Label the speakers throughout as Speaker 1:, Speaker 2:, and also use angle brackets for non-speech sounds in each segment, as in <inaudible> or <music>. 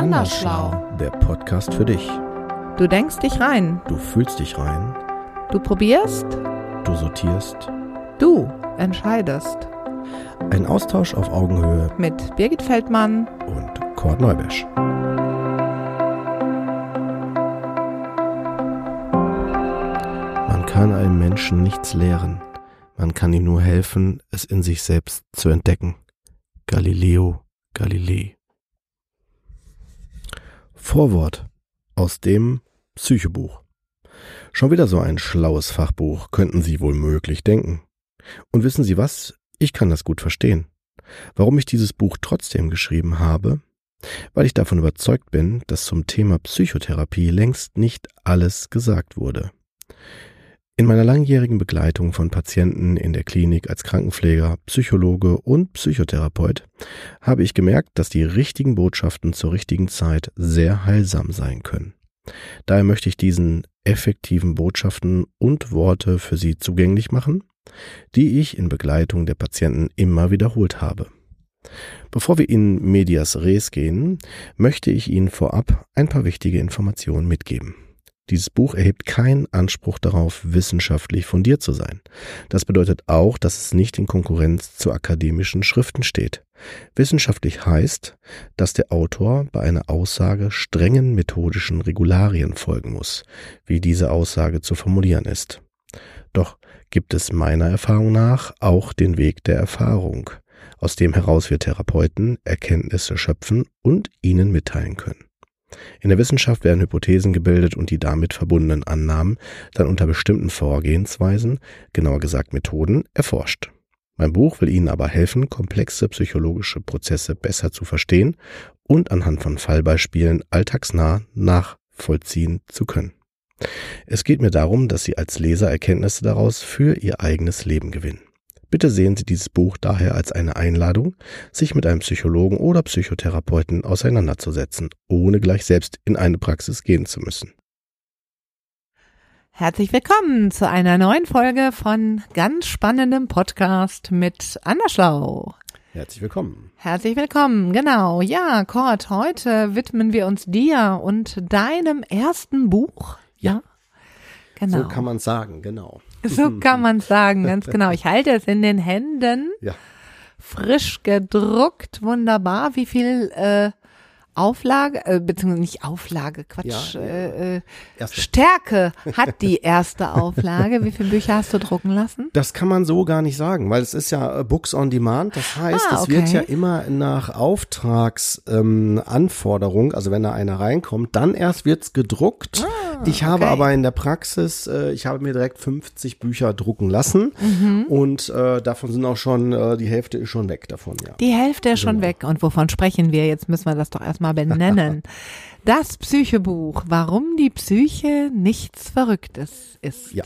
Speaker 1: Andersschlau.
Speaker 2: Der Podcast für dich.
Speaker 1: Du denkst dich rein.
Speaker 2: Du fühlst dich rein.
Speaker 1: Du probierst.
Speaker 2: Du sortierst.
Speaker 1: Du entscheidest.
Speaker 2: Ein Austausch auf Augenhöhe
Speaker 1: Mit Birgit Feldmann.
Speaker 2: und Kurt Neubesch. Man kann einem Menschen nichts lehren. Man kann ihm nur helfen, es in sich selbst zu entdecken. Galileo Galilei. Vorwort aus dem Psychobuch. Schon wieder so ein schlaues Fachbuch, könnten Sie wohl möglich denken. Und wissen Sie was? Ich kann das gut verstehen. Warum ich dieses Buch trotzdem geschrieben habe? Weil ich davon überzeugt bin, dass zum Thema Psychotherapie längst nicht alles gesagt wurde. In meiner langjährigen Begleitung von Patienten in der Klinik als Krankenpfleger, Psychologe und Psychotherapeut habe ich gemerkt, dass die richtigen Botschaften zur richtigen Zeit sehr heilsam sein können. Daher möchte ich diesen effektiven Botschaften und Worte für Sie zugänglich machen, die ich in Begleitung der Patienten immer wiederholt habe. Bevor wir in Medias Res gehen, möchte ich Ihnen vorab ein paar wichtige Informationen mitgeben. Dieses Buch erhebt keinen Anspruch darauf, wissenschaftlich fundiert zu sein. Das bedeutet auch, dass es nicht in Konkurrenz zu akademischen Schriften steht. Wissenschaftlich heißt, dass der Autor bei einer Aussage strengen methodischen Regularien folgen muss, wie diese Aussage zu formulieren ist. Doch gibt es meiner Erfahrung nach auch den Weg der Erfahrung, aus dem heraus wir Therapeuten Erkenntnisse schöpfen und ihnen mitteilen können. In der Wissenschaft werden Hypothesen gebildet und die damit verbundenen Annahmen dann unter bestimmten Vorgehensweisen, genauer gesagt Methoden, erforscht. Mein Buch will Ihnen aber helfen, komplexe psychologische Prozesse besser zu verstehen und anhand von Fallbeispielen alltagsnah nachvollziehen zu können. Es geht mir darum, dass Sie als Leser Erkenntnisse daraus für Ihr eigenes Leben gewinnen. Bitte sehen Sie dieses Buch daher als eine Einladung, sich mit einem Psychologen oder Psychotherapeuten auseinanderzusetzen, ohne gleich selbst in eine Praxis gehen zu müssen.
Speaker 1: Herzlich willkommen zu einer neuen Folge von ganz spannendem Podcast mit Andersschlau.
Speaker 2: Herzlich willkommen.
Speaker 1: Herzlich willkommen, genau. Ja, Kurt, heute widmen wir uns dir und deinem ersten Buch.
Speaker 2: Ja.
Speaker 1: Genau.
Speaker 2: So kann man sagen, genau. <laughs>
Speaker 1: So kann <laughs> man sagen, ganz genau. Ich halte es in den Händen,
Speaker 2: Ja.
Speaker 1: frisch gedruckt, wunderbar. Wie viel äh, Auflage, äh, beziehungsweise nicht Auflage, Quatsch,
Speaker 2: Ja,
Speaker 1: äh, äh. Stärke <laughs> hat die erste Auflage. Wie viele Bücher hast du drucken lassen?
Speaker 2: Das kann man so gar nicht sagen, weil es ist ja äh, Books on Demand. Das heißt,
Speaker 1: Ah,
Speaker 2: es wird
Speaker 1: okay.
Speaker 2: ja immer nach Auftragsanforderung, ähm, also wenn da einer reinkommt, dann erst wird's gedruckt. ich habe
Speaker 1: Ah, okay.
Speaker 2: aber in der Praxis, äh, ich habe mir direkt 50 Bücher drucken lassen
Speaker 1: Mhm.
Speaker 2: und äh, davon sind auch schon, äh, die Hälfte ist schon weg davon, ja.
Speaker 1: Die Hälfte ist schon
Speaker 2: Genau.
Speaker 1: weg. Und wovon sprechen wir? Jetzt müssen wir das doch erstmal benennen. <laughs> Das Psychebuch, warum die Psyche nichts Verrücktes ist.
Speaker 2: Ja.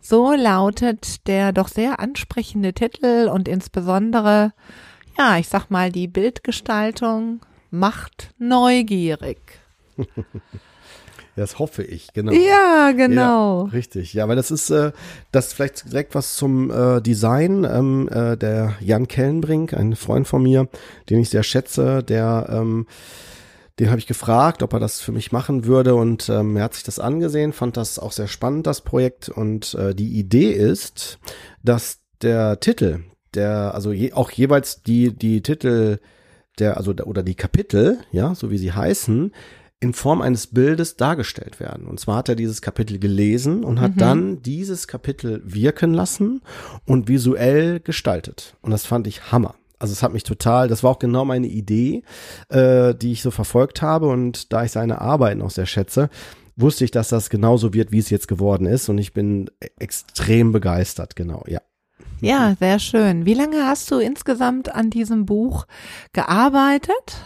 Speaker 1: So lautet der doch sehr ansprechende Titel und insbesondere, ja, ich sag mal, die Bildgestaltung macht neugierig. <laughs>
Speaker 2: Das hoffe ich, genau.
Speaker 1: Ja, genau.
Speaker 2: Ja, richtig, ja, weil das ist äh, das vielleicht direkt was zum äh, Design. Ähm, äh, der Jan Kellenbrink, ein Freund von mir, den ich sehr schätze, der ähm, den habe ich gefragt, ob er das für mich machen würde und ähm, er hat sich das angesehen, fand das auch sehr spannend, das Projekt. Und äh, die Idee ist, dass der Titel, der, also je, auch jeweils die, die Titel der, also der, oder die Kapitel, ja, so wie sie heißen, in Form eines Bildes dargestellt werden. Und zwar hat er dieses Kapitel gelesen und hat dann dieses Kapitel wirken lassen und visuell gestaltet. Und das fand ich Hammer. Also es hat mich total, das war auch genau meine Idee, äh, die ich so verfolgt habe. Und da ich seine Arbeiten auch sehr schätze, wusste ich, dass das genauso wird, wie es jetzt geworden ist. Und ich bin e- extrem begeistert, genau, ja.
Speaker 1: Ja, sehr schön. Wie lange hast du insgesamt an diesem Buch gearbeitet?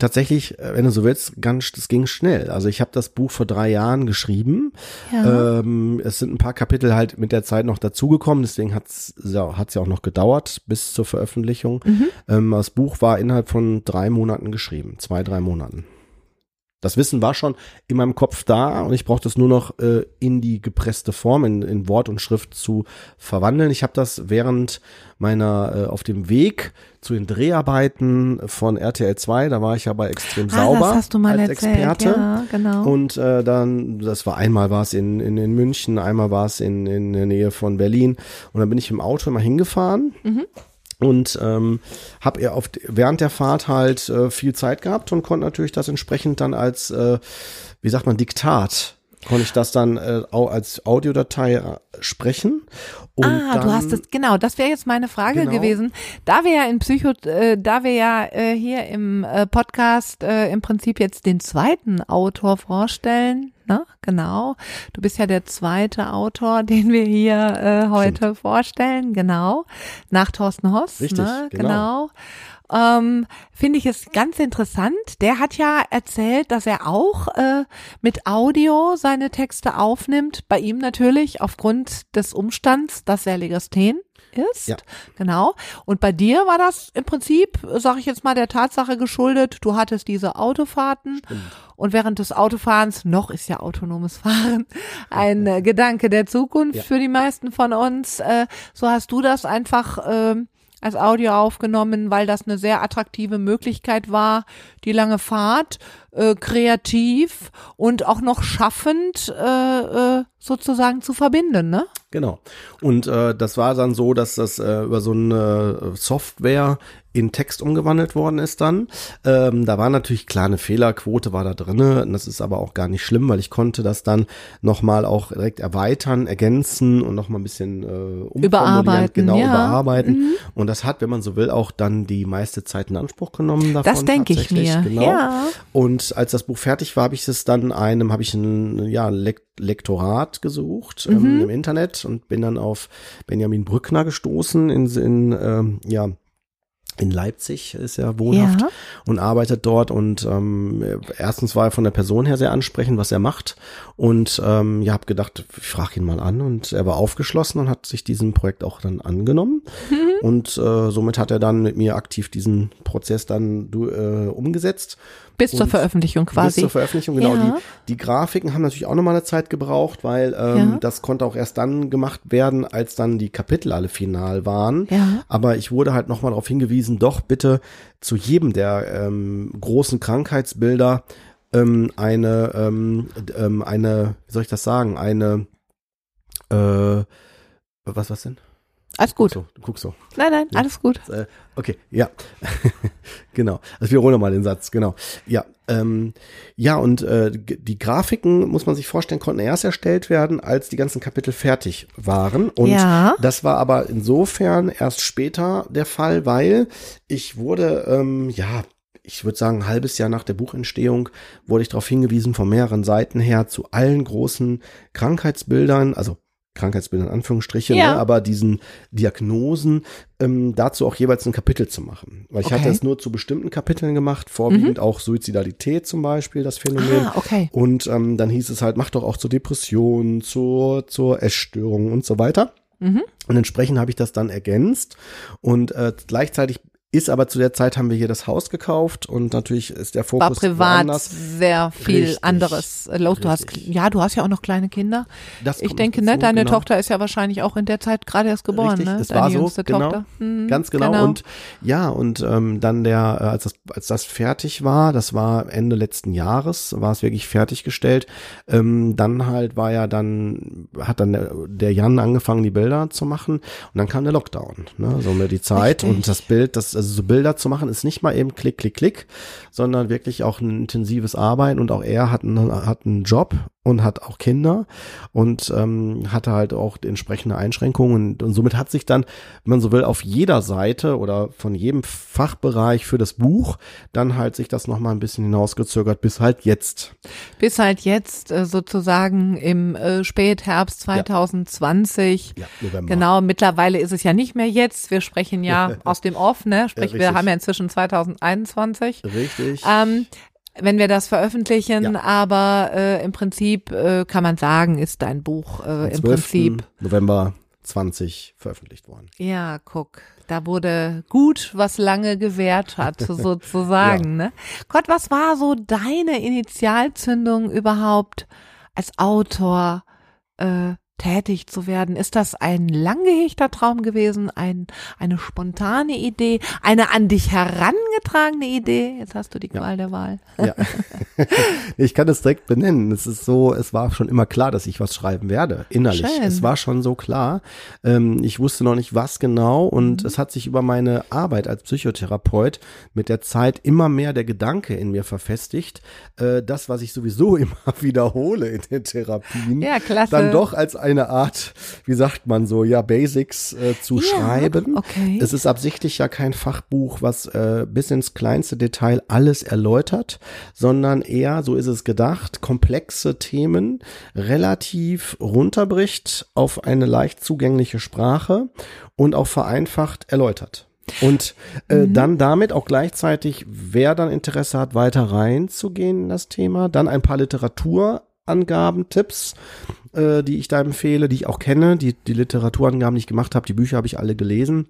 Speaker 2: Tatsächlich, äh, wenn du so willst, ganz, das ging schnell. Also ich habe das Buch vor drei Jahren geschrieben.
Speaker 1: Ja.
Speaker 2: Ähm, es sind ein paar Kapitel halt mit der Zeit noch dazugekommen, deswegen hat's ja, hat's ja auch noch gedauert bis zur Veröffentlichung.
Speaker 1: Mhm.
Speaker 2: Ähm, das Buch war innerhalb von drei Monaten geschrieben, zwei, drei Monaten. Das Wissen war schon in meinem Kopf da und ich brauchte es nur noch äh, in die gepresste Form, in, in Wort und Schrift zu verwandeln. Ich habe das während meiner äh, auf dem Weg zu den Dreharbeiten von RTL 2, da war ich ja bei extrem
Speaker 1: Ah,
Speaker 2: sauber
Speaker 1: das hast du mal
Speaker 2: als
Speaker 1: erzählt.
Speaker 2: Experte.
Speaker 1: Ja, genau.
Speaker 2: Und äh, dann, das war einmal war es in, in, in München, einmal war es in, in der Nähe von Berlin. Und dann bin ich im Auto immer hingefahren. Und ähm, habe er auf während der Fahrt halt äh, viel Zeit gehabt und konnte natürlich das entsprechend dann als, äh, wie sagt man, Diktat, konnte ich das dann äh, au als Audiodatei äh, sprechen. Und
Speaker 1: ah,
Speaker 2: dann,
Speaker 1: du hast es, genau, das wäre jetzt meine Frage
Speaker 2: Genau.
Speaker 1: gewesen. Da wir ja in Psycho, äh, da wir ja äh, hier im äh, Podcast äh, im Prinzip jetzt den zweiten Autor vorstellen, ne? Genau. Du bist ja der zweite Autor, <laughs> den wir hier äh, heute vorstellen, genau. Nach Thorsten Hoss,
Speaker 2: Richtig,
Speaker 1: ne?
Speaker 2: genau.
Speaker 1: genau. Ähm, Finde ich es ganz interessant. Der hat ja erzählt, dass er auch äh, mit Audio seine Texte aufnimmt. Bei ihm natürlich aufgrund des Umstands, dass er Legasthен ist.
Speaker 2: Ja.
Speaker 1: Genau. Und bei dir war das im Prinzip, sage ich jetzt mal, der Tatsache geschuldet, du hattest diese Autofahrten und während des Autofahrens, noch ist ja autonomes Fahren <laughs> ein äh, Gedanke der Zukunft
Speaker 2: Ja.
Speaker 1: für die meisten von uns, äh, so hast du das einfach ähm, als Audio aufgenommen, weil das eine sehr attraktive Möglichkeit war, die lange Fahrt äh, kreativ und auch noch schaffend äh, äh, sozusagen zu verbinden, ne?
Speaker 2: Genau. Und äh, das war dann so, dass das äh, über so eine Software in Text umgewandelt worden ist dann. Ähm, da war natürlich klar eine Fehlerquote war da drinne. Das ist aber auch gar nicht schlimm, weil ich konnte das dann nochmal auch direkt erweitern, ergänzen und nochmal ein bisschen äh,
Speaker 1: Überarbeiten,
Speaker 2: genau
Speaker 1: ja. Mhm.
Speaker 2: überarbeiten. Und das hat, wenn man so will, auch dann die meiste Zeit in Anspruch genommen davon.
Speaker 1: Das denke ich mir.
Speaker 2: Genau.
Speaker 1: Ja.
Speaker 2: Und als das Buch fertig war, habe ich es dann einem, habe ich ein ja, Lek Lektorat gesucht ähm,
Speaker 1: Mhm.
Speaker 2: im Internet und bin dann auf Benjamin Brückner gestoßen in, in ähm, ja in Leipzig ist er wohnhaft
Speaker 1: Ja.
Speaker 2: und arbeitet dort und ähm, erstens war er von der Person her sehr ansprechend, was er macht und ähm, ja, habe gedacht, ich frage ihn mal an und er war aufgeschlossen und hat sich diesem Projekt auch dann angenommen
Speaker 1: Mhm.
Speaker 2: und äh, somit hat er dann mit mir aktiv diesen Prozess dann äh, umgesetzt
Speaker 1: Bis zur Veröffentlichung
Speaker 2: bis
Speaker 1: quasi.
Speaker 2: zur Veröffentlichung, genau.
Speaker 1: Ja.
Speaker 2: Die, die Grafiken haben natürlich auch nochmal eine Zeit gebraucht, weil ähm,
Speaker 1: Ja.
Speaker 2: das konnte auch erst dann gemacht werden, als dann die Kapitel alle final waren.
Speaker 1: Ja.
Speaker 2: Aber ich wurde halt nochmal darauf hingewiesen, doch bitte zu jedem der ähm, großen Krankheitsbilder ähm, eine, ähm, ähm, eine, wie soll ich das sagen, eine, äh, was, was denn?
Speaker 1: Alles gut.
Speaker 2: So, du guckst so.
Speaker 1: Nein, nein, alles gut.
Speaker 2: Äh, okay, ja. <laughs> genau. Also wir holen nochmal den Satz, genau. Ja, ähm, ja, und äh, die Grafiken, muss man sich vorstellen, konnten erst erstellt werden, als die ganzen Kapitel fertig waren. Und
Speaker 1: Ja.
Speaker 2: das war aber insofern erst später der Fall, weil ich wurde, ähm, ja, ich würde sagen, ein halbes Jahr nach der Buchentstehung wurde ich darauf hingewiesen, von mehreren Seiten her zu allen großen Krankheitsbildern, also Krankheitsbildern in Anführungsstriche,
Speaker 1: Ja.
Speaker 2: ne, aber diesen Diagnosen ähm, dazu auch jeweils ein Kapitel zu machen. Weil ich
Speaker 1: Okay. Mhm.
Speaker 2: hatte es nur zu bestimmten Kapiteln gemacht, vorwiegend auch Suizidalität zum Beispiel, das Phänomen.
Speaker 1: Ah, okay.
Speaker 2: Und ähm, dann hieß es halt, mach doch auch zur Depression, zur, zur Essstörung und so weiter.
Speaker 1: Mhm.
Speaker 2: Und entsprechend habe ich das dann ergänzt und äh, gleichzeitig ist aber zu der Zeit haben wir hier das Haus gekauft und natürlich ist der
Speaker 1: War
Speaker 2: Fokus
Speaker 1: privat
Speaker 2: woanders.
Speaker 1: sehr viel
Speaker 2: Richtig.
Speaker 1: anderes äh, los. Du hast, ja, du hast ja auch noch kleine Kinder.
Speaker 2: Das
Speaker 1: Ich denke, ne, deine
Speaker 2: genau.
Speaker 1: Tochter ist ja wahrscheinlich auch in der Zeit gerade erst geboren,
Speaker 2: Richtig,
Speaker 1: ne?
Speaker 2: es
Speaker 1: Deine
Speaker 2: war so,
Speaker 1: jüngste
Speaker 2: genau.
Speaker 1: Tochter. Mhm,
Speaker 2: Ganz genau. Und ja, und ähm, dann der, äh, als das, als das fertig war, das war Ende letzten Jahres, war es wirklich fertiggestellt. Ähm, dann halt war ja dann, hat dann der, der Jan angefangen, die Bilder zu machen und dann kam der Lockdown, ne? So mit die Zeit
Speaker 1: Richtig.
Speaker 2: und das Bild, das, also so Bilder zu machen, ist nicht mal eben klick, klick, klick, sondern wirklich auch ein intensives Arbeiten. Und auch er hat einen, hat einen Job und hat auch Kinder und ähm, hatte halt auch entsprechende Einschränkungen und, und somit hat sich dann, wenn man so will, auf jeder Seite oder von jedem Fachbereich für das Buch dann halt sich das nochmal ein bisschen hinausgezögert bis halt jetzt.
Speaker 1: Bis halt jetzt äh, sozusagen im äh, Spätherbst 2020.
Speaker 2: Ja, November.
Speaker 1: Genau, mittlerweile ist es ja nicht mehr jetzt. Wir sprechen ja <laughs> aus dem Off, ne? Sprich, wir
Speaker 2: richtig.
Speaker 1: haben ja inzwischen 2021.
Speaker 2: Richtig.
Speaker 1: Ähm, wenn wir das veröffentlichen,
Speaker 2: Ja.
Speaker 1: aber äh, im Prinzip äh, kann man sagen, ist dein Buch äh, im
Speaker 2: 12.
Speaker 1: Prinzip
Speaker 2: November 20 veröffentlicht worden.
Speaker 1: Ja, guck, da wurde gut, was lange gewährt hat, <laughs> sozusagen. ja. ne? Gott, was war so deine Initialzündung überhaupt als Autor? Äh, tätig zu werden? Ist das ein lang gehegter Traum gewesen, ein, eine spontane Idee, eine an dich herangetragene Idee? Jetzt hast du die Qual ja. der Wahl. Ja. <laughs>
Speaker 2: ich kann es direkt benennen. Es ist so, es war schon immer klar, dass ich was schreiben werde, innerlich. Schön. Es war schon so klar. Ähm, ich wusste noch nicht, was genau und mhm. es hat sich über meine Arbeit als Psychotherapeut mit der Zeit immer mehr der Gedanke in mir verfestigt, äh, das, was ich sowieso <laughs> immer wiederhole in den Therapien, ja, klasse. dann doch als ein eine Art, wie sagt man so, ja, Basics äh, zu ja, schreiben. Okay. Es ist absichtlich ja kein Fachbuch, was äh, bis ins kleinste Detail alles erläutert, sondern eher, so ist es gedacht, komplexe Themen relativ runterbricht auf eine leicht zugängliche Sprache und auch vereinfacht erläutert. Und äh, mhm. dann damit auch gleichzeitig, wer dann Interesse hat, weiter reinzugehen in das Thema, dann ein paar Literaturangaben, Tipps, äh, die ich da empfehle, die ich auch kenne, die, die Literaturangaben, die ich gemacht habe, die Bücher habe ich alle gelesen.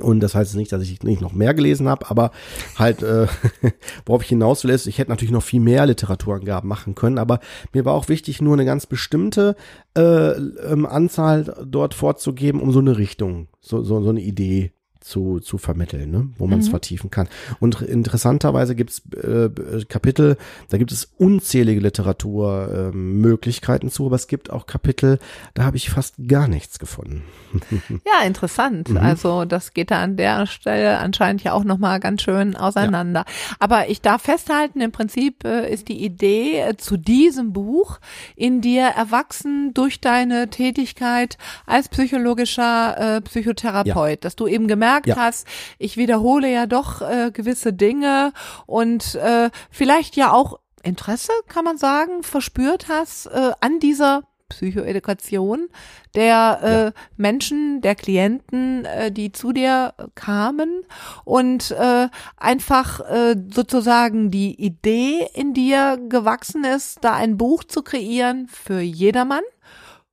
Speaker 2: Und das heißt nicht, dass ich nicht noch mehr gelesen habe, aber halt, äh, <laughs> worauf ich hinaus will, ist, ich hätte natürlich noch viel mehr Literaturangaben machen können, aber mir war auch wichtig, nur eine ganz bestimmte äh, ähm, Anzahl dort vorzugeben, um so eine Richtung, so, so, so eine Idee zu, zu vermitteln, ne? wo man es mhm. vertiefen kann. Und interessanterweise gibt es äh, Kapitel, da gibt es unzählige Literaturmöglichkeiten äh, zu, aber es gibt auch Kapitel, da habe ich fast gar nichts gefunden. <laughs>
Speaker 1: ja, interessant. Mhm. Also das geht da an der Stelle anscheinend ja auch nochmal ganz schön auseinander. Ja. Aber ich darf festhalten, im Prinzip äh, ist die Idee äh, zu diesem Buch in dir erwachsen durch deine Tätigkeit als psychologischer äh, Psychotherapeut, ja. dass du eben gemerkt gemerkt ja. hast, ich wiederhole ja doch äh, gewisse Dinge und äh, vielleicht ja auch Interesse, kann man sagen, verspürt hast äh, an dieser Psychoedukation der äh, ja. Menschen, der Klienten, äh, die zu dir kamen und äh, einfach äh, sozusagen die Idee in dir gewachsen ist, da ein Buch zu kreieren für jedermann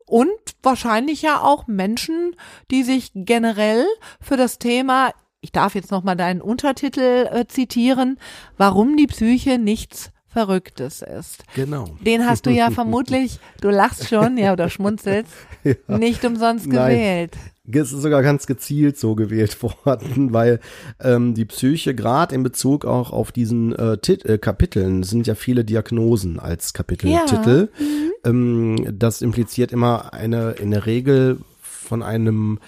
Speaker 1: und wahrscheinlich ja auch Menschen, die sich generell für das Thema, ich darf jetzt nochmal deinen Untertitel äh, zitieren, warum die Psyche nichts Verrücktes ist.
Speaker 2: Genau.
Speaker 1: Den hast du ja vermutlich, du lachst schon, ja, oder schmunzelst, <laughs> ja. nicht umsonst gewählt.
Speaker 2: Nein. Es ist sogar ganz gezielt so gewählt <laughs> worden, weil ähm, die Psyche gerade in Bezug auch auf diesen äh, Tit äh, Kapiteln sind ja viele Diagnosen als Kapiteltitel. Ja. Mhm. Ähm, das impliziert immer eine in der Regel von einem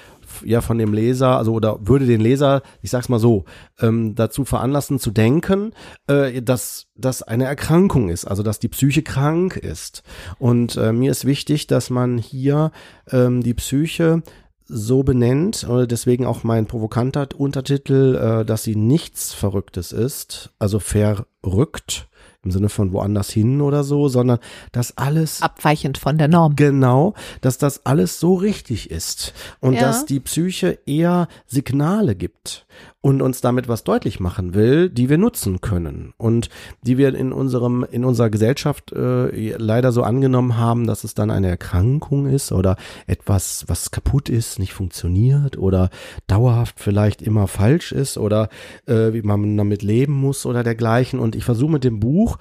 Speaker 2: ja von dem Leser, also oder würde den Leser, ich sag's mal so, ähm, dazu veranlassen zu denken, äh, dass das eine Erkrankung ist, also dass die Psyche krank ist. Und äh, mir ist wichtig, dass man hier ähm, die Psyche so benennt, oder deswegen auch mein provokanter Untertitel, äh, dass sie nichts Verrücktes ist, also verrückt im Sinne von woanders hin oder so, sondern dass alles
Speaker 1: abweichend von der Norm.
Speaker 2: Genau, dass das alles so richtig ist und ja. dass die Psyche eher Signale gibt und uns damit was deutlich machen will, die wir nutzen können und die wir in unserem in unserer Gesellschaft äh, leider so angenommen haben, dass es dann eine Erkrankung ist oder etwas, was kaputt ist, nicht funktioniert oder dauerhaft vielleicht immer falsch ist oder äh, wie man damit leben muss oder dergleichen. Und ich versuche mit dem Buch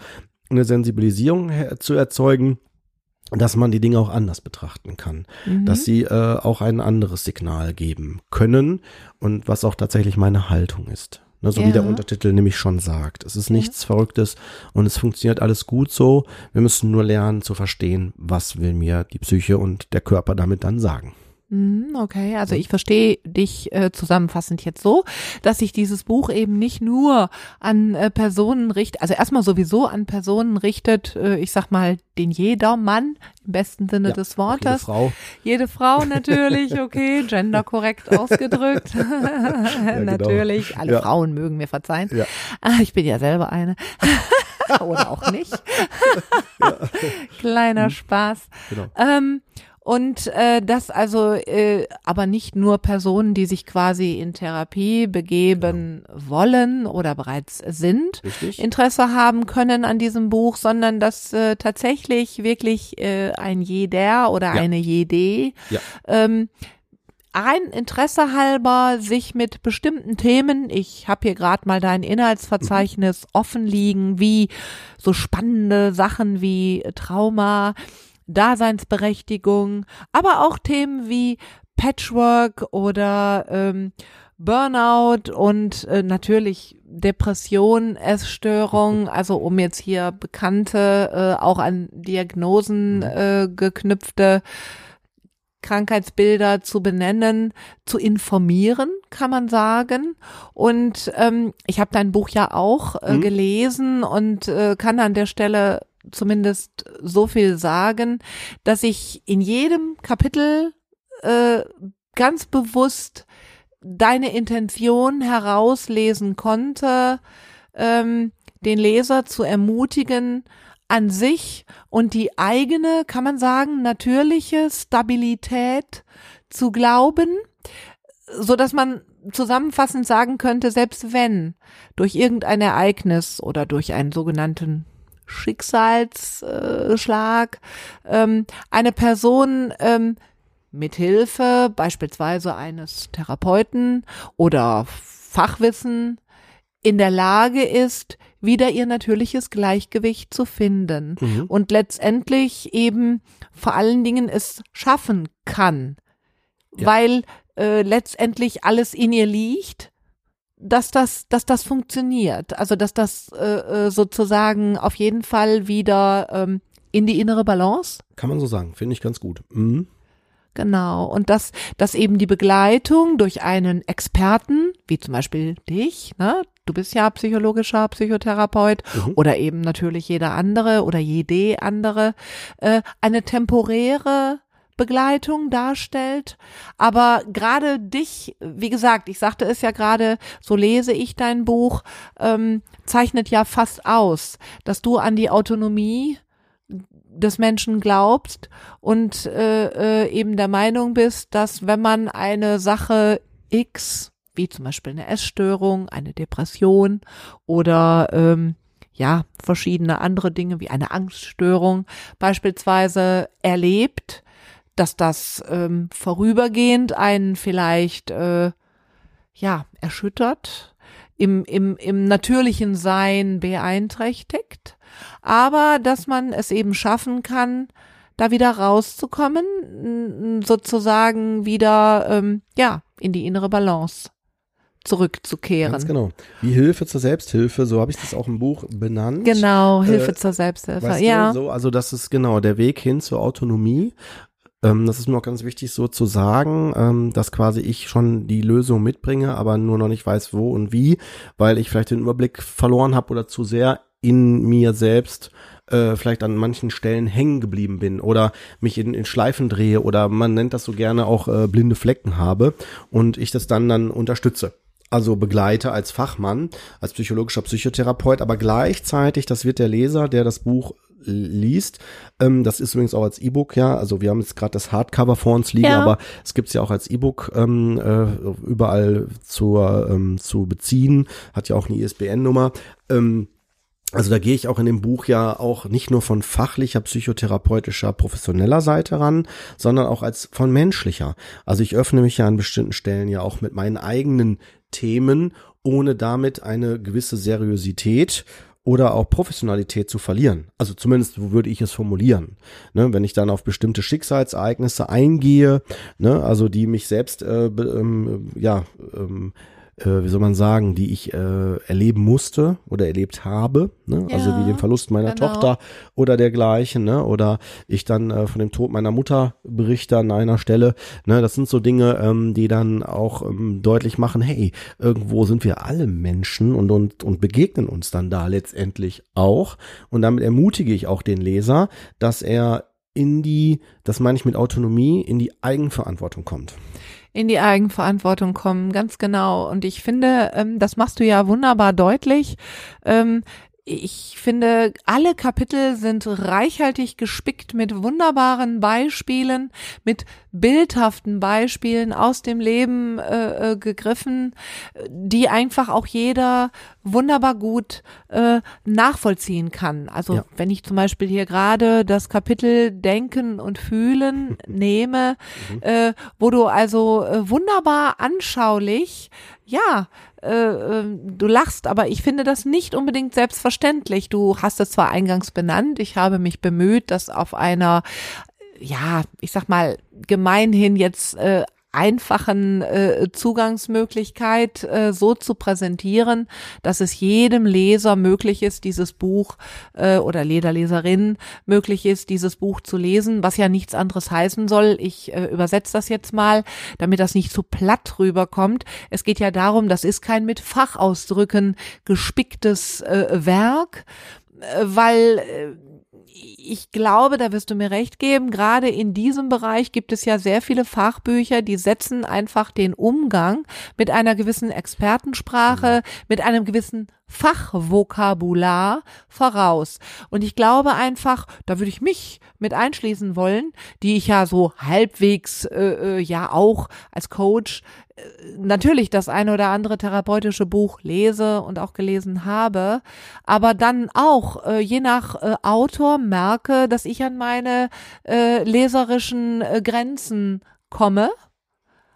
Speaker 2: eine Sensibilisierung zu erzeugen dass man die Dinge auch anders betrachten kann, mhm. dass sie äh, auch ein anderes Signal geben können und was auch tatsächlich meine Haltung ist. Ne, so ja. wie der Untertitel nämlich schon sagt. Es ist nichts ja. Verrücktes und es funktioniert alles gut so. Wir müssen nur lernen zu verstehen, was will mir die Psyche und der Körper damit dann sagen.
Speaker 1: Mhm, okay, also ich verstehe dich äh, zusammenfassend jetzt so, dass sich dieses Buch eben nicht nur an äh, Personen richtet, also erstmal sowieso an Personen richtet, äh, ich sag mal, den Jedermann im besten Sinne ja, des Wortes. Jede
Speaker 2: Frau.
Speaker 1: Jede Frau natürlich, <laughs> okay, genderkorrekt ausgedrückt. ja, natürlich, genau. alle ja. Frauen mögen mir verzeihen. Ja. Ah, ich bin ja selber eine. <laughs> Oder auch nicht. <laughs> Kleiner hm. Spaß. Genau. Ähm, und äh, das also äh, aber nicht nur Personen, die sich quasi in Therapie begeben genau. wollen oder bereits sind, Richtig. Interesse haben können an diesem Buch, sondern dass äh, tatsächlich wirklich äh, ein jeder oder ja. eine jede ja. ähm, rein Interesse halber sich mit bestimmten Themen, ich habe hier gerade mal dein Inhaltsverzeichnis mhm. offen liegen, wie so spannende Sachen wie Trauma, Daseinsberechtigung, aber auch Themen wie Patchwork oder ähm, Burnout und äh, natürlich Depression, Essstörung, also um jetzt hier bekannte, äh, auch an Diagnosen äh, geknüpfte Krankheitsbilder zu benennen, zu informieren, kann man sagen. Und ähm, ich habe dein Buch ja auch äh, mhm. gelesen und äh, kann an der Stelle zumindest so viel sagen, dass ich in jedem Kapitel äh, ganz bewusst deine Intention herauslesen konnte, ähm, den Leser zu ermutigen, an sich und die eigene, kann man sagen, natürliche Stabilität zu glauben, so dass man zusammenfassend sagen könnte, selbst wenn durch irgendein Ereignis oder durch einen sogenannten Schicksalsschlag ähm, eine Person ähm, mithilfe beispielsweise eines Therapeuten oder Fachwissen in der Lage ist, wieder ihr natürliches Gleichgewicht zu finden mhm. und letztendlich eben vor allen Dingen es schaffen kann, ja. weil äh, letztendlich alles in ihr liegt, dass das, dass das funktioniert, also dass das äh, äh sozusagen auf jeden Fall wieder ähm, in die innere Balance.
Speaker 2: Kann man so sagen, finde ich ganz gut. Mhm.
Speaker 1: Genau. Und dass, dass eben die Begleitung durch einen Experten, wie zum Beispiel dich, ne? Du bist ja psychologischer Psychotherapeut mhm. oder eben natürlich jeder andere oder jede andere, äh, eine temporäre Begleitung darstellt. Aber gerade dich, wie gesagt, ich sagte es ja gerade, so lese ich dein Buch, ähm, zeichnet ja fast aus, dass du an die Autonomie des Menschen glaubst und äh, äh, eben der Meinung bist, dass wenn man eine Sache X, wie zum Beispiel eine Essstörung, eine Depression oder ähm, ja, verschiedene andere Dinge wie eine Angststörung beispielsweise erlebt, dass das ähm, vorübergehend einen vielleicht äh, ja erschüttert, im, im, im natürlichen Sein beeinträchtigt, aber dass man es eben schaffen kann, da wieder rauszukommen, sozusagen wieder ähm, ja in die innere Balance zurückzukehren. Ganz
Speaker 2: genau. Wie Hilfe zur Selbsthilfe, so habe ich das auch im Buch benannt.
Speaker 1: Genau, Hilfe äh, zur Selbsthilfe. Weißt ja.
Speaker 2: Du, so, also das ist genau der Weg hin zur Autonomie. Ähm, das ist mir auch ganz wichtig so zu sagen, ähm, dass quasi ich schon die Lösung mitbringe, aber nur noch nicht weiß, wo und wie, weil ich vielleicht den Überblick verloren habe oder zu sehr in mir selbst äh, vielleicht an manchen Stellen hängen geblieben bin oder mich in, in Schleifen drehe oder man nennt das so gerne auch äh, blinde Flecken habe und ich das dann dann unterstütze. Also begleite als Fachmann, als psychologischer Psychotherapeut, aber gleichzeitig, das wird der Leser, der das Buch liest. Ähm, das ist übrigens auch als E-Book, ja. Also wir haben jetzt gerade das Hardcover vor uns liegen, ja. aber es gibt's ja auch als E-Book ähm, äh, überall zur, ähm, zu beziehen. Hat ja auch eine ISBN-Nummer. Ähm, also da gehe ich auch in dem Buch ja auch nicht nur von fachlicher, psychotherapeutischer, professioneller Seite ran, sondern auch als von menschlicher. Also ich öffne mich ja an bestimmten Stellen ja auch mit meinen eigenen Themen, ohne damit eine gewisse Seriosität oder auch Professionalität zu verlieren. Also zumindest würde ich es formulieren. Ne, wenn ich dann auf bestimmte Schicksalsereignisse eingehe, ne, also die mich selbst äh, ähm, ja ähm, äh, wie soll man sagen, die ich äh, erleben musste oder erlebt habe, ne? Ja, also wie den Verlust meiner genau. Tochter oder dergleichen, ne? oder ich dann äh, von dem Tod meiner Mutter berichte an einer Stelle, ne? das sind so Dinge, ähm, die dann auch ähm, deutlich machen, hey, irgendwo sind wir alle Menschen und, und, und begegnen uns dann da letztendlich auch und damit ermutige ich auch den Leser, dass er in die, das meine ich mit Autonomie, in die Eigenverantwortung kommt
Speaker 1: in die Eigenverantwortung kommen, ganz genau. Und ich finde, ähm, das machst du ja wunderbar deutlich. Ähm, ich finde, alle Kapitel sind reichhaltig gespickt mit wunderbaren Beispielen, mit bildhaften Beispielen aus dem Leben äh, äh, gegriffen, die einfach auch jeder wunderbar gut äh, nachvollziehen kann. Also ja. wenn ich zum Beispiel hier gerade das Kapitel Denken und Fühlen <laughs> nehme, mhm. äh, wo du also äh, wunderbar anschaulich ja, äh, ähm, du lachst, aber ich finde das nicht unbedingt selbstverständlich. Du hast es zwar eingangs benannt, ich habe mich bemüht, das auf einer ja, ich sag mal, gemeinhin jetzt äh, einfachen äh, Zugangsmöglichkeit äh, so zu präsentieren, dass es jedem Leser möglich ist, dieses Buch äh, oder Lederleserin möglich ist, dieses Buch zu lesen, was ja nichts anderes heißen soll. Ich äh, übersetze das jetzt mal, damit das nicht zu platt rüberkommt. Es geht ja darum, das ist kein mit Fachausdrücken gespicktes äh, Werk, äh, weil äh, ich glaube, da wirst du mir recht geben, gerade in diesem Bereich gibt es ja sehr viele Fachbücher, die setzen einfach den Umgang mit einer gewissen Expertensprache, mit einem gewissen Fachvokabular voraus. Und ich glaube einfach, da würde ich mich mit einschließen wollen, die ich ja so halbwegs äh, äh ja auch als Coach äh, natürlich das eine oder andere therapeutische Buch lese und auch gelesen habe, aber dann auch äh, je nach äh, Autor merke, dass ich an meine äh, leserischen äh, Grenzen komme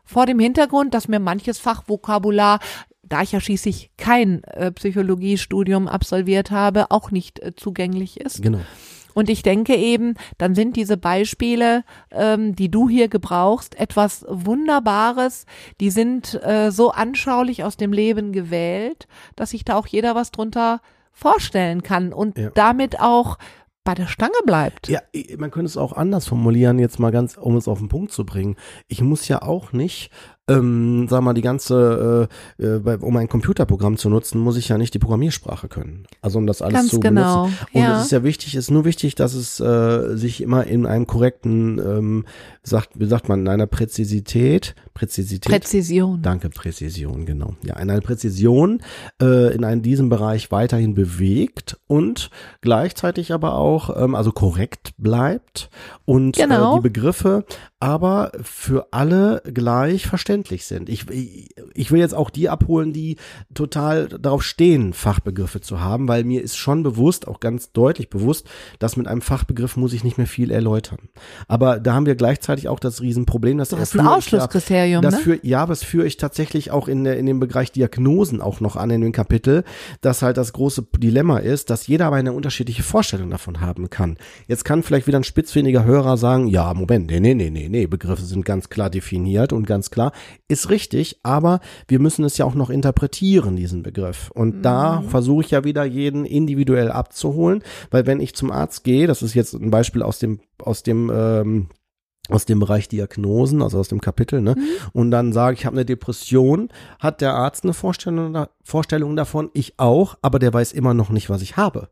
Speaker 1: vor dem Hintergrund, dass mir manches Fachvokabular da ich ja schließlich kein äh, Psychologiestudium absolviert habe, auch nicht äh, zugänglich ist.
Speaker 2: Genau.
Speaker 1: Und ich denke eben, dann sind diese Beispiele, ähm, die du hier gebrauchst, etwas Wunderbares. Die sind äh, so anschaulich aus dem Leben gewählt, dass sich da auch jeder was drunter vorstellen kann und ja. damit auch bei der Stange bleibt.
Speaker 2: Ja, man könnte es auch anders formulieren, jetzt mal ganz, um es auf den Punkt zu bringen. Ich muss ja auch nicht ähm, sag mal, die ganze, äh, äh, um ein Computerprogramm zu nutzen, muss ich ja nicht die Programmiersprache können. Also um das alles
Speaker 1: Ganz
Speaker 2: zu
Speaker 1: genau.
Speaker 2: benutzen. Und ja. es ist ja wichtig, es ist nur wichtig, dass es äh, sich immer in einem korrekten, ähm, sagt, wie sagt man, in einer Präzisität, Präzisität.
Speaker 1: Präzision.
Speaker 2: Danke, Präzision, genau. Ja, in einer Präzision äh, in einem, diesem Bereich weiterhin bewegt und gleichzeitig aber auch, ähm, also korrekt bleibt und genau. äh, die Begriffe aber für alle gleich verständlich sind. Ich, ich will jetzt auch die abholen, die total darauf stehen, Fachbegriffe zu haben, weil mir ist schon bewusst, auch ganz deutlich bewusst, dass mit einem Fachbegriff muss ich nicht mehr viel erläutern. Aber da haben wir gleichzeitig auch das Riesenproblem, dass
Speaker 1: das ist ein Ausschlusskriterium.
Speaker 2: Das
Speaker 1: ne?
Speaker 2: für, ja, das führe ich tatsächlich auch in, der, in dem Bereich Diagnosen auch noch an in dem Kapitel, dass halt das große Dilemma ist, dass jeder aber eine unterschiedliche Vorstellung davon haben kann. Jetzt kann vielleicht wieder ein spitzfindiger Hörer sagen, ja, Moment, nee, nee, nee, nee, nee, Begriffe sind ganz klar definiert und ganz klar, ist richtig, aber wir müssen es ja auch noch interpretieren, diesen Begriff. Und mhm. da versuche ich ja wieder jeden individuell abzuholen, weil wenn ich zum Arzt gehe, das ist jetzt ein Beispiel aus dem, aus dem, ähm, aus dem Bereich Diagnosen, also aus dem Kapitel, ne? Mhm. Und dann sage ich, habe eine Depression, hat der Arzt eine Vorstellung, Vorstellung davon, ich auch, aber der weiß immer noch nicht, was ich habe.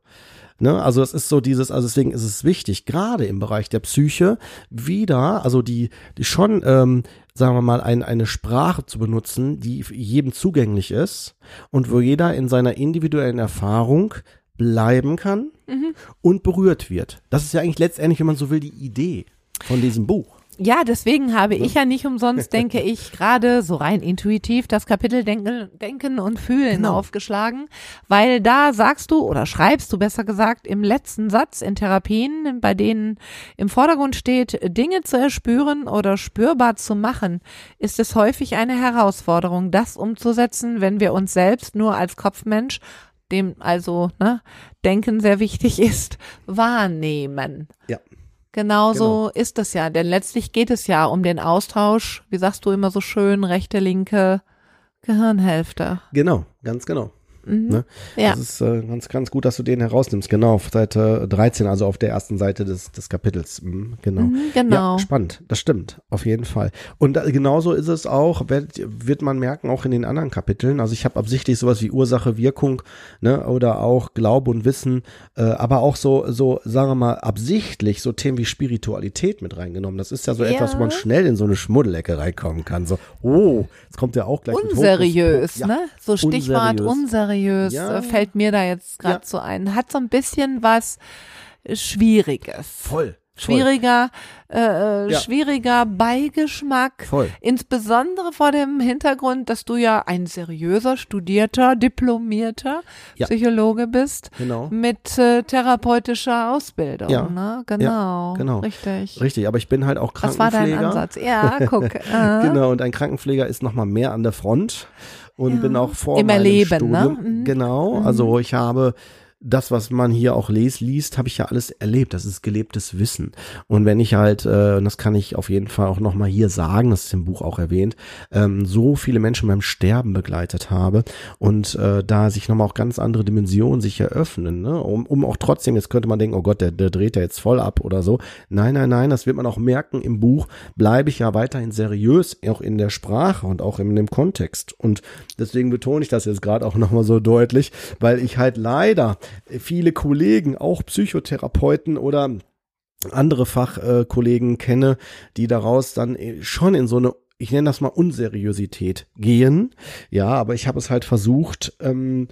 Speaker 2: Ne? Also es ist so dieses, also deswegen ist es wichtig, gerade im Bereich der Psyche wieder, also die, die schon, ähm, sagen wir mal, ein, eine Sprache zu benutzen, die jedem zugänglich ist und wo jeder in seiner individuellen Erfahrung bleiben kann mhm. und berührt wird. Das ist ja eigentlich letztendlich, wenn man so will, die Idee von diesem Buch.
Speaker 1: Ja, deswegen habe ich ja nicht umsonst, denke ich, <laughs> gerade so rein intuitiv das Kapitel Denken, Denken und Fühlen genau. aufgeschlagen, weil da sagst du oder schreibst du besser gesagt im letzten Satz in Therapien, bei denen im Vordergrund steht, Dinge zu erspüren oder spürbar zu machen, ist es häufig eine Herausforderung, das umzusetzen, wenn wir uns selbst nur als Kopfmensch dem also ne, Denken sehr wichtig <laughs> ist, wahrnehmen.
Speaker 2: Ja.
Speaker 1: Genauso genau. ist das ja, denn letztlich geht es ja um den Austausch, wie sagst du immer so schön, rechte, linke Gehirnhälfte.
Speaker 2: Genau, ganz genau.
Speaker 1: Mhm.
Speaker 2: Ne?
Speaker 1: Ja.
Speaker 2: Das ist äh, ganz, ganz gut, dass du den herausnimmst. Genau, auf Seite 13, also auf der ersten Seite des, des Kapitels. Mhm, genau.
Speaker 1: Mhm, genau.
Speaker 2: Ja, spannend. Das stimmt. Auf jeden Fall. Und da, genauso ist es auch, wird, wird man merken, auch in den anderen Kapiteln. Also ich habe absichtlich sowas wie Ursache, Wirkung, ne, oder auch Glaube und Wissen, äh, aber auch so, so, sagen wir mal, absichtlich so Themen wie Spiritualität mit reingenommen. Das ist ja so ja. etwas, wo man schnell in so eine Schmuddelecke reinkommen kann. So, oh, jetzt kommt ja auch gleich
Speaker 1: Unseriös, ja, ne? So Stichwort unseriös. unseriös unseriös,
Speaker 2: Ja.
Speaker 1: äh, fällt mir da jetzt gerade
Speaker 2: Ja.
Speaker 1: so ein. Hat so ein bisschen was Schwieriges.
Speaker 2: Voll.
Speaker 1: Schwieriger, äh,
Speaker 2: Ja.
Speaker 1: schwieriger Beigeschmack.
Speaker 2: Voll.
Speaker 1: Insbesondere vor dem Hintergrund, dass du ja ein seriöser, studierter, diplomierter
Speaker 2: Ja.
Speaker 1: Psychologe bist
Speaker 2: Genau.
Speaker 1: mit äh, therapeutischer Ausbildung.
Speaker 2: Ja.
Speaker 1: Ne? Genau.
Speaker 2: genau.
Speaker 1: Richtig.
Speaker 2: Richtig, aber ich bin halt auch
Speaker 1: Was war dein
Speaker 2: Krankenpfleger.
Speaker 1: Ansatz? Ja, <laughs> guck. äh.
Speaker 2: Genau, und ein Krankenpfleger ist nochmal mehr an der Front und
Speaker 1: Ja.
Speaker 2: bin auch vor
Speaker 1: Im
Speaker 2: meinem
Speaker 1: Erleben, ne?
Speaker 2: Studium.
Speaker 1: Mhm.
Speaker 2: Genau,
Speaker 1: Mhm.
Speaker 2: also ich habe das, was man hier auch les, liest, habe ich ja alles erlebt. Das ist gelebtes Wissen. Und wenn ich halt, äh, und das kann ich auf jeden Fall auch nochmal hier sagen, das ist im Buch auch erwähnt, ähm, so viele Menschen beim Sterben begleitet habe und äh, da sich nochmal auch ganz andere Dimensionen sich eröffnen, ne? um, um auch trotzdem, jetzt könnte man denken, oh Gott, der, der dreht ja jetzt voll ab oder so. Nein, nein, nein, das wird man auch merken im Buch, bleibe ich ja weiterhin seriös, auch in der Sprache und auch in dem Kontext. Und deswegen betone ich das jetzt gerade auch nochmal so deutlich, weil ich halt leider viele Kollegen, auch Psychotherapeuten oder andere Fachkollegen kenne, die daraus dann äh, schon in so eine ich nenne das mal Unseriosität gehen. Ja, aber ich habe es halt versucht, ähm,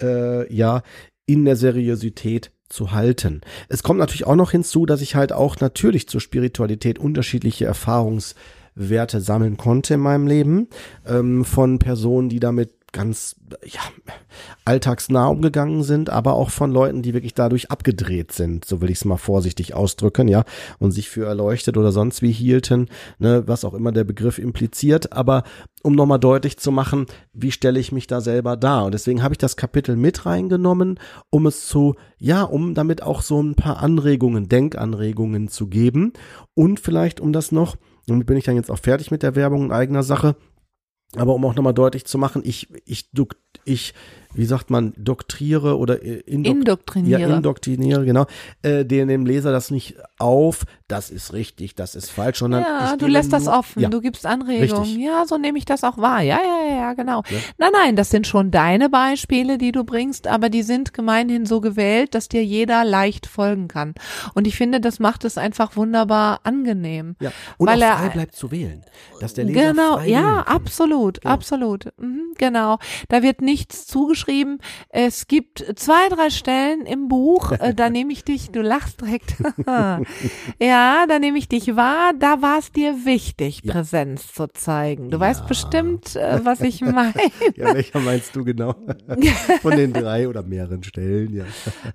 Speaker 2: äh, ja, in der Seriosität zu halten. Es kommt natürlich auch noch hinzu, dass ich halt auch natürlich zur Spiritualität unterschiedliche Erfahrungswerte sammeln konnte in meinem Leben ähm, von Personen, die damit ganz ja, alltagsnah umgegangen sind, aber auch von Leuten, die wirklich dadurch abgedreht sind, so will ich es mal vorsichtig ausdrücken, ja, und sich für erleuchtet oder sonst wie hielten, ne, was auch immer der Begriff impliziert, aber um nochmal deutlich zu machen, wie stelle ich mich da selber dar? Und deswegen habe ich das Kapitel mit reingenommen, um es zu, ja, um damit auch so ein paar Anregungen, Denkanregungen zu geben und vielleicht um das noch, damit bin ich dann jetzt auch fertig mit der Werbung in eigener Sache, aber um auch nochmal deutlich zu machen, ich, ich, ich, wie sagt man, doktriere oder äh, indok
Speaker 1: Indoktriniere.
Speaker 2: ja, indoktriniere, genau, äh, den, dem Leser das nicht auf, das ist richtig, das ist falsch, sondern
Speaker 1: Ja, du lässt das offen,
Speaker 2: Ja,
Speaker 1: du gibst Anregungen.
Speaker 2: Richtig.
Speaker 1: Ja, so nehme ich das auch wahr. Ja, ja, ja, ja, genau.
Speaker 2: Ja.
Speaker 1: Nein, nein, das sind schon deine Beispiele, die du bringst, aber die sind gemeinhin so gewählt, dass dir jeder leicht folgen kann. Und ich finde, das macht es einfach wunderbar angenehm.
Speaker 2: ja. Und
Speaker 1: Weil
Speaker 2: auch
Speaker 1: er-
Speaker 2: frei bleibt zu wählen, dass der Leser
Speaker 1: Genau,
Speaker 2: frei
Speaker 1: ja, absolut,
Speaker 2: Genau.
Speaker 1: absolut. Mhm, genau. Da wird nichts zugeschrieben. Es gibt zwei, drei Stellen im Buch, <laughs> äh, da nehme ich dich, du lachst direkt. <laughs> ja, da nehme ich dich wahr, da war es dir wichtig,
Speaker 2: Ja.
Speaker 1: Präsenz zu zeigen. Du
Speaker 2: Ja.
Speaker 1: weißt bestimmt, äh, was ich <laughs> meine.
Speaker 2: Ja, welcher meinst du genau? <laughs> Von den drei oder mehreren Stellen, ja.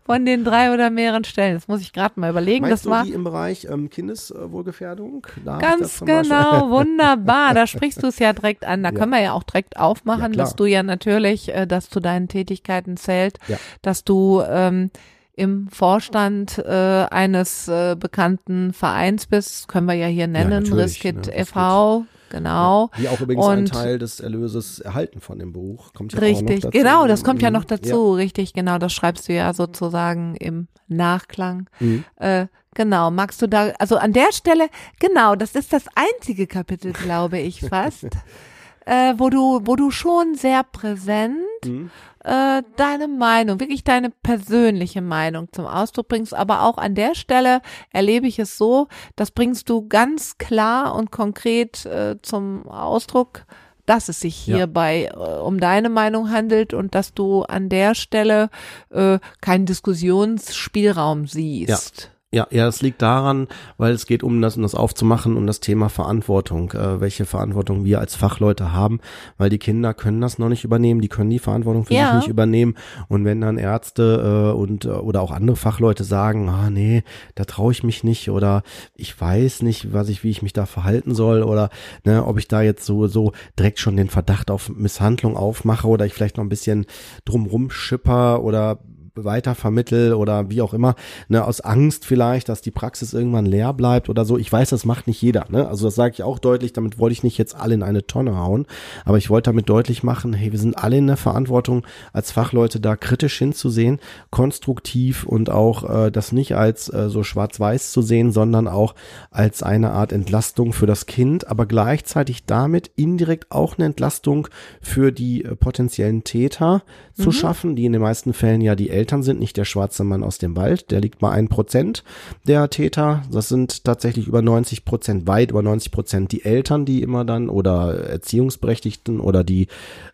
Speaker 1: Von den drei oder mehreren Stellen. Das muss ich gerade mal überlegen.
Speaker 2: Meinst
Speaker 1: das
Speaker 2: du
Speaker 1: war
Speaker 2: die im Bereich ähm, Kindeswohlgefährdung? Da hab ich
Speaker 1: Ganz genau, <laughs> wunderbar. Da sprichst du es ja direkt an. Da
Speaker 2: Ja.
Speaker 1: können wir ja auch direkt aufmachen,
Speaker 2: Ja,
Speaker 1: dass du ja natürlich, äh, dass zu deinen Tätigkeiten zählt,
Speaker 2: Ja.
Speaker 1: dass du ähm, im Vorstand äh, eines äh, bekannten Vereins bist, können wir ja hier nennen,
Speaker 2: natürlich,
Speaker 1: Riskit
Speaker 2: ne,
Speaker 1: e.V., genau.
Speaker 2: Die auch übrigens einen
Speaker 1: Und-
Speaker 2: Teil des Erlöses erhalten von dem Buch. Kommt ja auch
Speaker 1: Richtig,
Speaker 2: noch dazu.
Speaker 1: genau, das kommt ja
Speaker 2: Mhm.
Speaker 1: noch dazu, richtig, genau, das schreibst du ja sozusagen im Nachklang.
Speaker 2: Ja. Mhm.
Speaker 1: Äh, genau, magst du da, also an der Stelle, genau, das ist das einzige Kapitel, glaube ich fast, <laughs> äh, wo du, wo du schon sehr präsent
Speaker 2: Mhm.
Speaker 1: Äh, deine Meinung, wirklich deine persönliche Meinung zum Ausdruck bringst, aber auch an der Stelle erlebe ich es so, das bringst du ganz klar und konkret äh, zum Ausdruck, dass es sich
Speaker 2: Ja.
Speaker 1: hierbei äh, um deine Meinung handelt und dass du an der Stelle äh, keinen Diskussionsspielraum siehst.
Speaker 2: Ja, ja, das liegt daran, weil es geht um das, um das aufzumachen, um das Thema Verantwortung, äh, welche Verantwortung wir als Fachleute haben, weil die Kinder können das noch nicht übernehmen, die können die Verantwortung für
Speaker 1: Ja.
Speaker 2: sich nicht übernehmen und wenn dann Ärzte äh, und äh, oder auch andere Fachleute sagen, ah nee, da traue ich mich nicht oder ich weiß nicht, was ich, wie ich mich da verhalten soll oder ne, ob ich da jetzt so so direkt schon den Verdacht auf Misshandlung aufmache oder ich vielleicht noch ein bisschen drumrum schipper oder weitervermittel oder wie auch immer, ne, aus Angst vielleicht, dass die Praxis irgendwann leer bleibt oder so. Ich weiß, das macht nicht jeder, ne? Also das sage ich auch deutlich, damit wollte ich nicht jetzt alle in eine Tonne hauen, aber ich wollte damit deutlich machen, hey, wir sind alle in der Verantwortung als Fachleute da kritisch hinzusehen, konstruktiv und auch äh, das nicht als äh, so schwarz-weiß zu sehen, sondern auch als eine Art Entlastung für das Kind, aber gleichzeitig damit indirekt auch eine Entlastung für die äh, potenziellen Täter zu schaffen, die in den meisten Fällen ja die Eltern Eltern sind nicht der schwarze Mann aus dem Wald, der liegt mal ein Prozent der Täter. Das sind tatsächlich über 90 Prozent, weit über 90 Prozent die Eltern, die immer dann oder Erziehungsberechtigten oder die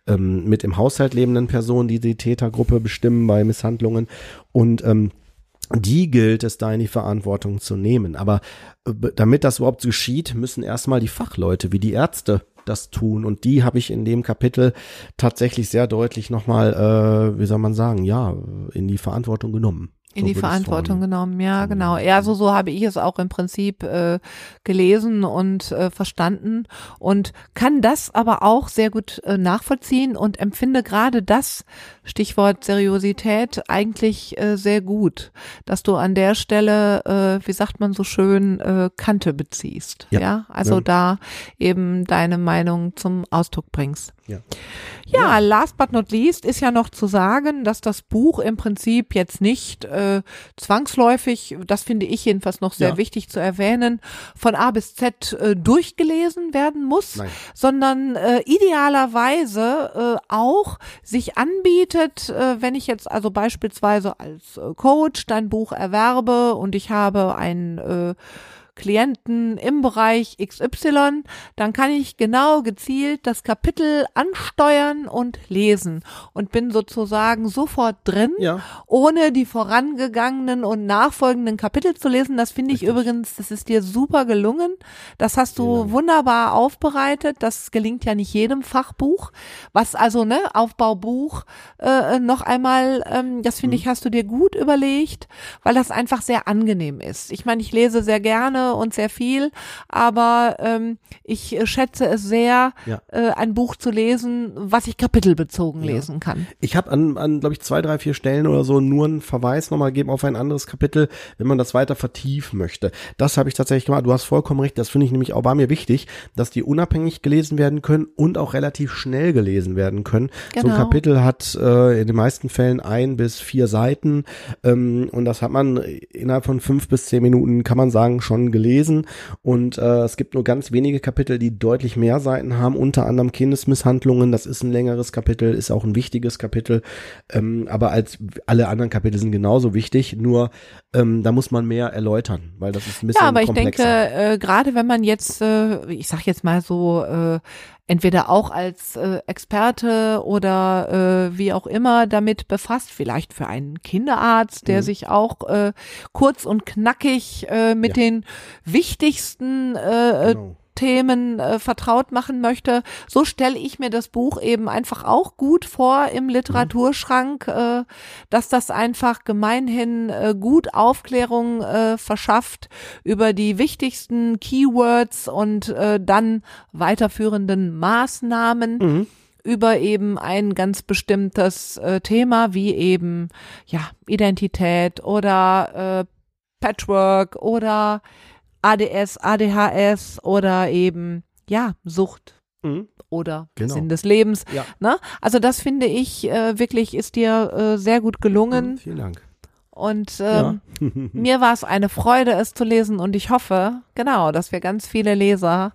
Speaker 2: ähm, mit im Haushalt lebenden Personen, die die Tätergruppe bestimmen bei Misshandlungen. Und ähm, die gilt es da in die Verantwortung zu nehmen. Aber äh, damit das überhaupt geschieht, müssen erstmal die Fachleute wie die Ärzte das tun. Und die habe ich in dem Kapitel tatsächlich sehr deutlich nochmal, äh, wie soll man sagen, ja, in die Verantwortung genommen
Speaker 1: in
Speaker 2: so
Speaker 1: die Verantwortung genommen, ja, genau. Ja, so, so habe ich es auch im Prinzip äh, gelesen und äh, verstanden und kann das aber auch sehr gut äh, nachvollziehen und empfinde gerade das Stichwort Seriosität eigentlich äh, sehr gut, dass du an der Stelle, äh, wie sagt man so schön, äh, Kante beziehst. Ja, ja? also ja. da eben deine Meinung zum Ausdruck bringst.
Speaker 2: Ja.
Speaker 1: ja. Last but not least ist ja noch zu sagen, dass das Buch im Prinzip jetzt nicht äh, zwangsläufig, das finde ich jedenfalls noch sehr ja. wichtig zu erwähnen, von A bis Z äh, durchgelesen werden muss, Nein. sondern äh, idealerweise äh, auch sich anbietet, äh, wenn ich jetzt also beispielsweise als äh, Coach dein Buch erwerbe und ich habe ein äh, Klienten im Bereich XY, dann kann ich genau gezielt das Kapitel ansteuern und lesen und bin sozusagen sofort drin,
Speaker 2: ja.
Speaker 1: ohne die vorangegangenen und nachfolgenden Kapitel zu lesen. Das finde ich übrigens, das ist dir super gelungen. Das hast du ja. wunderbar aufbereitet. Das gelingt ja nicht jedem Fachbuch. Was also, ne, Aufbaubuch äh, noch einmal, ähm, das finde mhm. ich, hast du dir gut überlegt, weil das einfach sehr angenehm ist. Ich meine, ich lese sehr gerne und sehr viel, aber ähm, ich schätze es sehr, ja. äh, ein Buch zu lesen, was ich kapitelbezogen ja. lesen kann.
Speaker 2: Ich habe an, an glaube ich, zwei, drei, vier Stellen oder so nur einen Verweis nochmal gegeben auf ein anderes Kapitel, wenn man das weiter vertiefen möchte. Das habe ich tatsächlich gemacht. Du hast vollkommen recht, das finde ich nämlich auch, war mir wichtig, dass die unabhängig gelesen werden können und auch relativ schnell gelesen werden können. Genau. So ein genau. Kapitel hat äh, in den meisten Fällen ein bis vier Seiten ähm, und das hat man innerhalb von fünf bis zehn Minuten, kann man sagen, schon gelesen. Und äh, es gibt nur ganz wenige Kapitel, die deutlich mehr Seiten haben, unter anderem Kindesmisshandlungen, das ist ein längeres Kapitel, ist auch ein wichtiges Kapitel, ähm, aber als alle anderen Kapitel sind genauso wichtig, nur ähm, da muss man mehr erläutern, weil das ist ein bisschen
Speaker 1: Ja, aber
Speaker 2: komplexer.
Speaker 1: ich denke, äh, gerade wenn man jetzt, äh, ich sag jetzt mal so, äh, entweder auch als äh, Experte oder äh, wie auch immer damit befasst, vielleicht für einen Kinderarzt, der mhm. sich auch äh, kurz und knackig äh, mit ja. den wichtigsten äh, äh genau. Themen äh, vertraut machen möchte, so stelle ich mir das Buch eben einfach auch gut vor im Literaturschrank, äh, dass das einfach gemeinhin äh, gut Aufklärung äh, verschafft über die wichtigsten Keywords und äh, dann weiterführenden Maßnahmen. Mhm über eben ein ganz bestimmtes äh, Thema wie eben ja Identität oder äh, Patchwork oder ADS, ADHS oder eben, ja, Sucht. Mhm. Oder genau. Sinn des Lebens. Ja. Ne? Also das finde ich äh, wirklich ist dir äh, sehr gut gelungen.
Speaker 2: Mhm, vielen Dank.
Speaker 1: Und ähm, ja. <laughs> mir war es eine Freude, es zu lesen und ich hoffe, genau, dass wir ganz viele Leser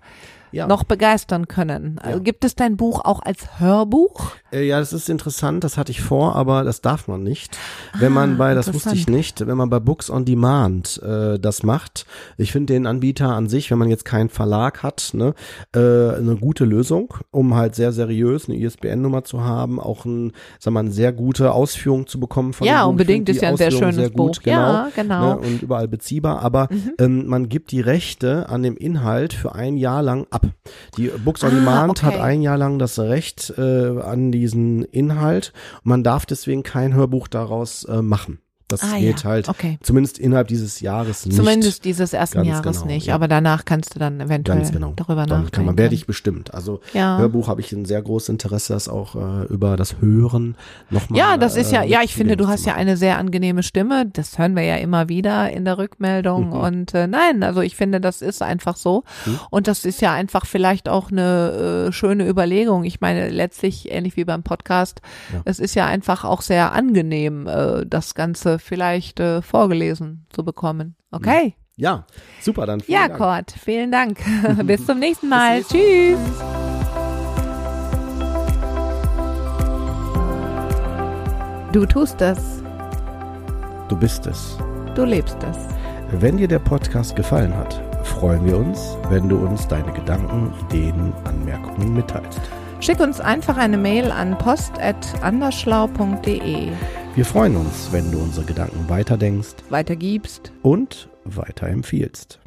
Speaker 1: ja. noch begeistern können. Ja. Gibt es dein Buch auch als Hörbuch?
Speaker 2: Äh, ja, das ist interessant, das hatte ich vor, aber das darf man nicht. Wenn man ah, bei, das wusste ich nicht, wenn man bei Books on Demand äh, das macht, ich finde den Anbieter an sich, wenn man jetzt keinen Verlag hat, ne, äh, eine gute Lösung, um halt sehr seriös eine ISBN-Nummer zu haben, auch ein, sag mal, eine sehr gute Ausführung zu bekommen von
Speaker 1: Ja, unbedingt, ist ja ein sehr schönes sehr gut, Buch.
Speaker 2: Genau,
Speaker 1: ja, genau.
Speaker 2: Ne, und überall beziehbar, aber mhm. ähm, man gibt die Rechte an dem Inhalt für ein Jahr lang ab. Die Books on ah, Demand okay. hat ein Jahr lang das Recht äh, an diesen Inhalt. Man darf deswegen kein Hörbuch daraus äh, machen. Das ah, geht ja. halt okay. zumindest innerhalb dieses Jahres nicht.
Speaker 1: Zumindest dieses ersten Jahres genau, nicht, ja. aber danach kannst du dann eventuell Ganz genau. darüber dann nachdenken.
Speaker 2: Kann man, werde ich bestimmt. Also ja. Hörbuch habe ich ein sehr großes Interesse, das auch äh, über das Hören nochmal.
Speaker 1: Ja, das ist ja, äh, ja, ich finde, du hast ja eine sehr angenehme Stimme. Das hören wir ja immer wieder in der Rückmeldung. Mhm. Und äh, nein, also ich finde, das ist einfach so. Mhm. Und das ist ja einfach vielleicht auch eine äh, schöne Überlegung. Ich meine, letztlich, ähnlich wie beim Podcast, es ist ja einfach auch sehr angenehm, äh, das Ganze vielleicht äh, vorgelesen zu bekommen. Okay.
Speaker 2: Ja, super, dann
Speaker 1: vielen ja, Dank. Ja, Kurt, vielen Dank. <laughs> Bis zum nächsten Mal. Tschüss. Du tust es.
Speaker 2: Du bist es.
Speaker 1: Du lebst es.
Speaker 2: Wenn dir der Podcast gefallen hat, freuen wir uns, wenn du uns deine Gedanken, Ideen, Anmerkungen mitteilst.
Speaker 1: Schick uns einfach eine Mail an post.anderschlau.de.
Speaker 2: Wir freuen uns, wenn du unsere Gedanken weiterdenkst
Speaker 1: Weitergibst.
Speaker 2: und weiterempfiehlst.